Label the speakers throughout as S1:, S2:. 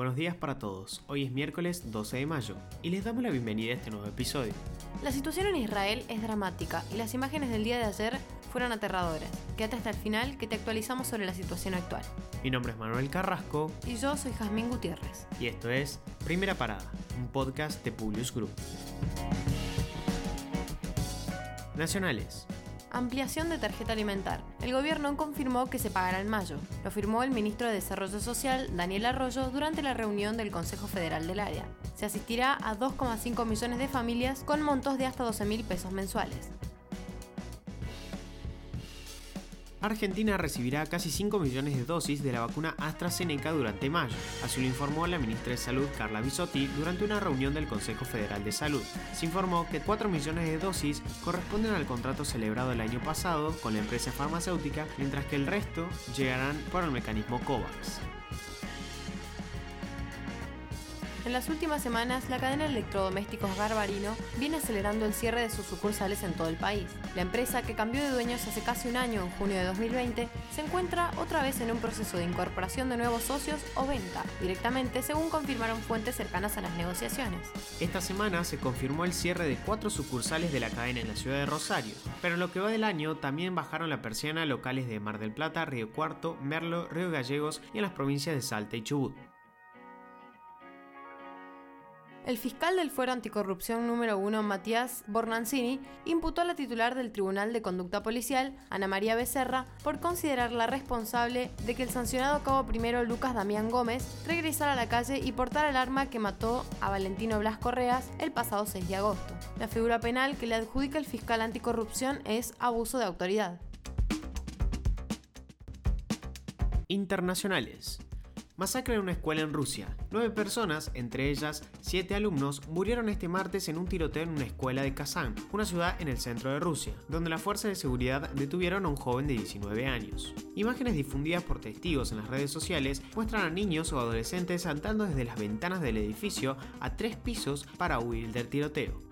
S1: Buenos días para todos. Hoy es miércoles 12 de mayo y les damos la bienvenida a este nuevo episodio.
S2: La situación en Israel es dramática y las imágenes del día de ayer fueron aterradoras. Quédate hasta el final que te actualizamos sobre la situación actual.
S1: Mi nombre es Manuel Carrasco
S2: Y yo soy Jazmín Gutiérrez.
S1: y esto es Primera Parada, un podcast de Publius Group. Nacionales.
S2: Ampliación de tarjeta alimentar. El gobierno confirmó que se pagará en mayo. Lo firmó el ministro de Desarrollo Social, Daniel Arroyo, durante la reunión del Consejo Federal del Área. Se asistirá a 2,5 millones de familias con montos de hasta 12 mil pesos mensuales.
S1: Argentina recibirá casi 5 millones de dosis de la vacuna AstraZeneca durante mayo, así lo informó la ministra de Salud Carla Bisotti durante una reunión del Consejo Federal de Salud. Se informó que 4 millones de dosis corresponden al contrato celebrado el año pasado con la empresa farmacéutica, mientras que el resto llegarán por el mecanismo COVAX.
S2: En las últimas semanas, la cadena de electrodomésticos Garbarino viene acelerando el cierre de sus sucursales en todo el país. La empresa, que cambió de dueños hace casi un año, en junio de 2020, se encuentra otra vez en un proceso de incorporación de nuevos socios o venta, directamente según confirmaron fuentes cercanas a las negociaciones.
S1: Esta semana se confirmó el cierre de cuatro sucursales de la cadena en la ciudad de Rosario, pero en lo que va del año también bajaron la persiana locales de Mar del Plata, Río Cuarto, Merlo, Río Gallegos y en las provincias de Salta y Chubut.
S2: El fiscal del Fuero Anticorrupción número 1, Matías Bornancini, imputó a la titular del Tribunal de Conducta Policial, Ana María Becerra, por considerarla responsable de que el sancionado cabo primero Lucas Damián Gómez regresara a la calle y portara el arma que mató a Valentino Blas Correas el pasado 6 de agosto. La figura penal que le adjudica el fiscal anticorrupción es abuso de autoridad.
S1: Internacionales. Masacre en una escuela en Rusia. Nueve personas, entre ellas siete alumnos, murieron este martes en un tiroteo en una escuela de Kazán, una ciudad en el centro de Rusia, donde las fuerzas de seguridad detuvieron a un joven de 19 años. Imágenes difundidas por testigos en las redes sociales muestran a niños o adolescentes saltando desde las ventanas del edificio a tres pisos para huir del tiroteo.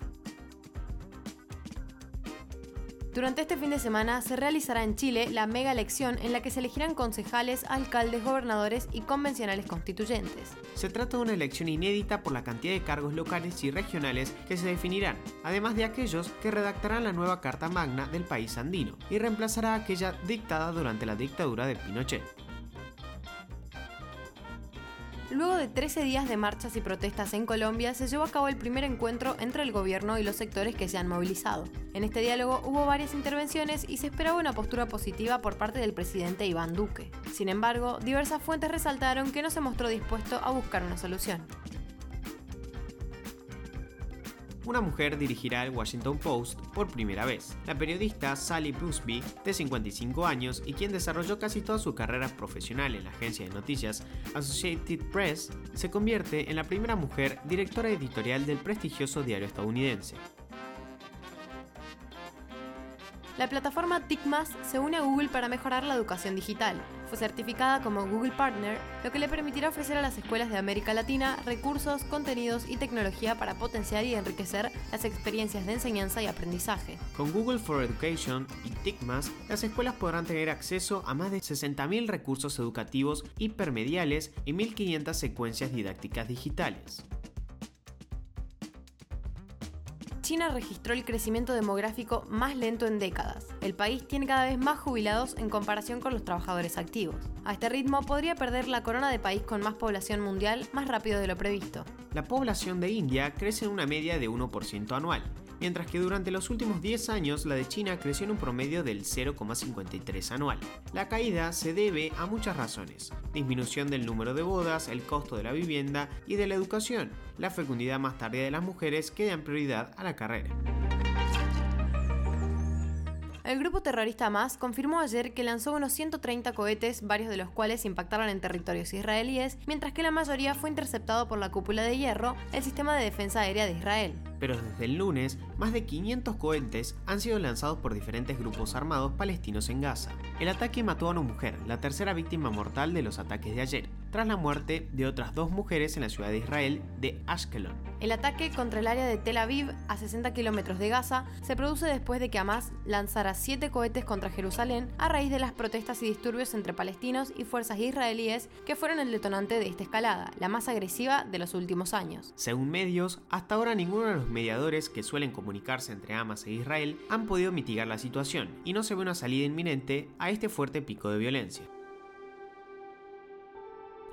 S2: Durante este fin de semana se realizará en Chile la mega elección en la que se elegirán concejales, alcaldes, gobernadores y convencionales constituyentes.
S1: Se trata de una elección inédita por la cantidad de cargos locales y regionales que se definirán, además de aquellos que redactarán la nueva Carta Magna del país andino y reemplazará aquella dictada durante la dictadura de Pinochet.
S2: Luego de 13 días de marchas y protestas en Colombia, se llevó a cabo el primer encuentro entre el gobierno y los sectores que se han movilizado. En este diálogo hubo varias intervenciones y se esperaba una postura positiva por parte del presidente Iván Duque. Sin embargo, diversas fuentes resaltaron que no se mostró dispuesto a buscar una solución.
S1: Una mujer dirigirá el Washington Post por primera vez. La periodista Sally Busby, de 55 años y quien desarrolló casi toda su carrera profesional en la agencia de noticias Associated Press, se convierte en la primera mujer directora editorial del prestigioso diario estadounidense.
S2: La plataforma TICMAS se une a Google para mejorar la educación digital. Fue certificada como Google Partner, lo que le permitirá ofrecer a las escuelas de América Latina recursos, contenidos y tecnología para potenciar y enriquecer las experiencias de enseñanza y aprendizaje.
S1: Con Google for Education y TICMAS, las escuelas podrán tener acceso a más de 60.000 recursos educativos hipermediales y 1.500 secuencias didácticas digitales.
S2: China registró el crecimiento demográfico más lento en décadas. El país tiene cada vez más jubilados en comparación con los trabajadores activos. A este ritmo podría perder la corona de país con más población mundial más rápido de lo previsto.
S1: La población de India crece en una media de 1% anual, mientras que durante los últimos 10 años la de China creció en un promedio del 0,53 anual. La caída se debe a muchas razones, disminución del número de bodas, el costo de la vivienda y de la educación, la fecundidad más tardía de las mujeres que dan prioridad a la carrera.
S2: El grupo terrorista Hamas confirmó ayer que lanzó unos 130 cohetes, varios de los cuales impactaron en territorios israelíes, mientras que la mayoría fue interceptado por la cúpula de hierro, el sistema de defensa aérea de Israel.
S1: Pero desde el lunes, más de 500 cohetes han sido lanzados por diferentes grupos armados palestinos en Gaza. El ataque mató a una mujer, la tercera víctima mortal de los ataques de ayer. Tras la muerte de otras dos mujeres en la ciudad de Israel de Ashkelon.
S2: El ataque contra el área de Tel Aviv, a 60 kilómetros de Gaza, se produce después de que Hamas lanzara siete cohetes contra Jerusalén a raíz de las protestas y disturbios entre palestinos y fuerzas israelíes que fueron el detonante de esta escalada, la más agresiva de los últimos años.
S1: Según medios, hasta ahora ninguno de los mediadores que suelen comunicarse entre Hamas e Israel han podido mitigar la situación y no se ve una salida inminente a este fuerte pico de violencia.